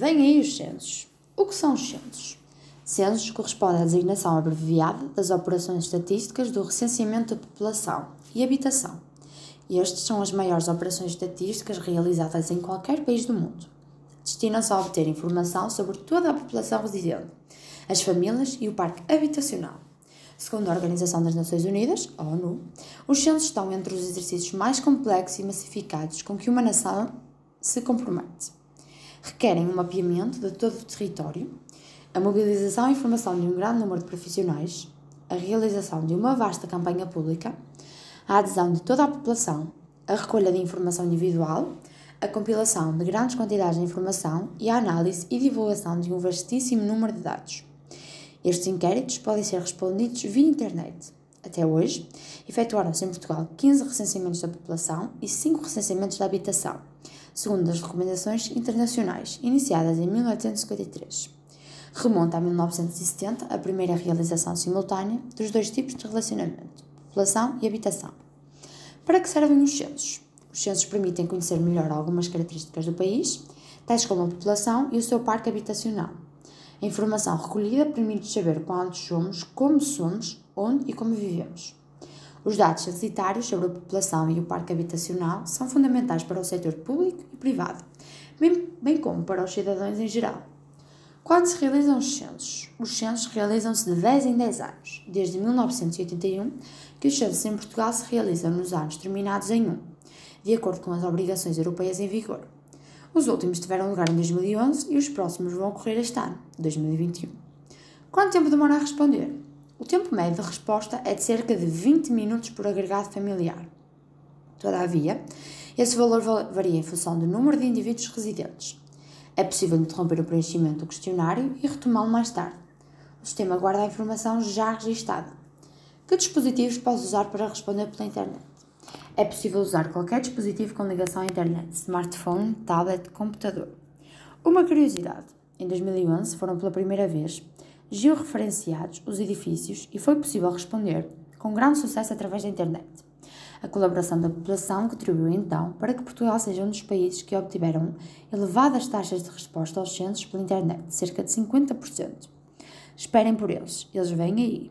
Vêm aí os censos. O que são os censos? Censos corresponde à designação abreviada das operações estatísticas do recenseamento da população e habitação. Estes são as maiores operações estatísticas realizadas em qualquer país do mundo. Destinam-se a obter informação sobre toda a população residente, as famílias e o parque habitacional. Segundo a Organização das Nações Unidas, ONU, os censos estão entre os exercícios mais complexos e massificados com que uma nação se compromete requerem um mapeamento de todo o território, a mobilização e informação de um grande número de profissionais, a realização de uma vasta campanha pública, a adesão de toda a população, a recolha de informação individual, a compilação de grandes quantidades de informação e a análise e divulgação de um vastíssimo número de dados. Estes inquéritos podem ser respondidos via internet. Até hoje, efetuaram-se em Portugal 15 recenseamentos da população e 5 recenseamentos da habitação, segundo as recomendações internacionais, iniciadas em 1853. Remonta a 1970 a primeira realização simultânea dos dois tipos de relacionamento, população e habitação. Para que servem os censos? Os censos permitem conhecer melhor algumas características do país, tais como a população e o seu parque habitacional. A informação recolhida permite saber quantos somos, como somos, onde e como vivemos. Os dados censitários sobre a população e o parque habitacional são fundamentais para o setor público e privado, bem, bem como para os cidadãos em geral. Quando se realizam os censos? Os censos realizam-se de 10 em 10 anos, desde 1981, que os censos em Portugal se realizam nos anos terminados em 1, de acordo com as obrigações europeias em vigor. Os últimos tiveram lugar em 2011 e os próximos vão ocorrer este ano, 2021. Quanto tempo demora a responder? O tempo médio de resposta é de cerca de 20 minutos por agregado familiar. Todavia, esse valor varia em função do número de indivíduos residentes. É possível interromper o preenchimento do questionário e retomá-lo mais tarde. O sistema guarda a informação já registada. Que dispositivos posso usar para responder pela internet? É possível usar qualquer dispositivo com ligação à internet, smartphone, tablet, computador. Uma curiosidade: em 2011 foram pela primeira vez georreferenciados os edifícios e foi possível responder com grande sucesso através da internet. A colaboração da população contribuiu então para que Portugal seja um dos países que obtiveram elevadas taxas de resposta aos censos pela internet, cerca de 50%. Esperem por eles, eles vêm aí.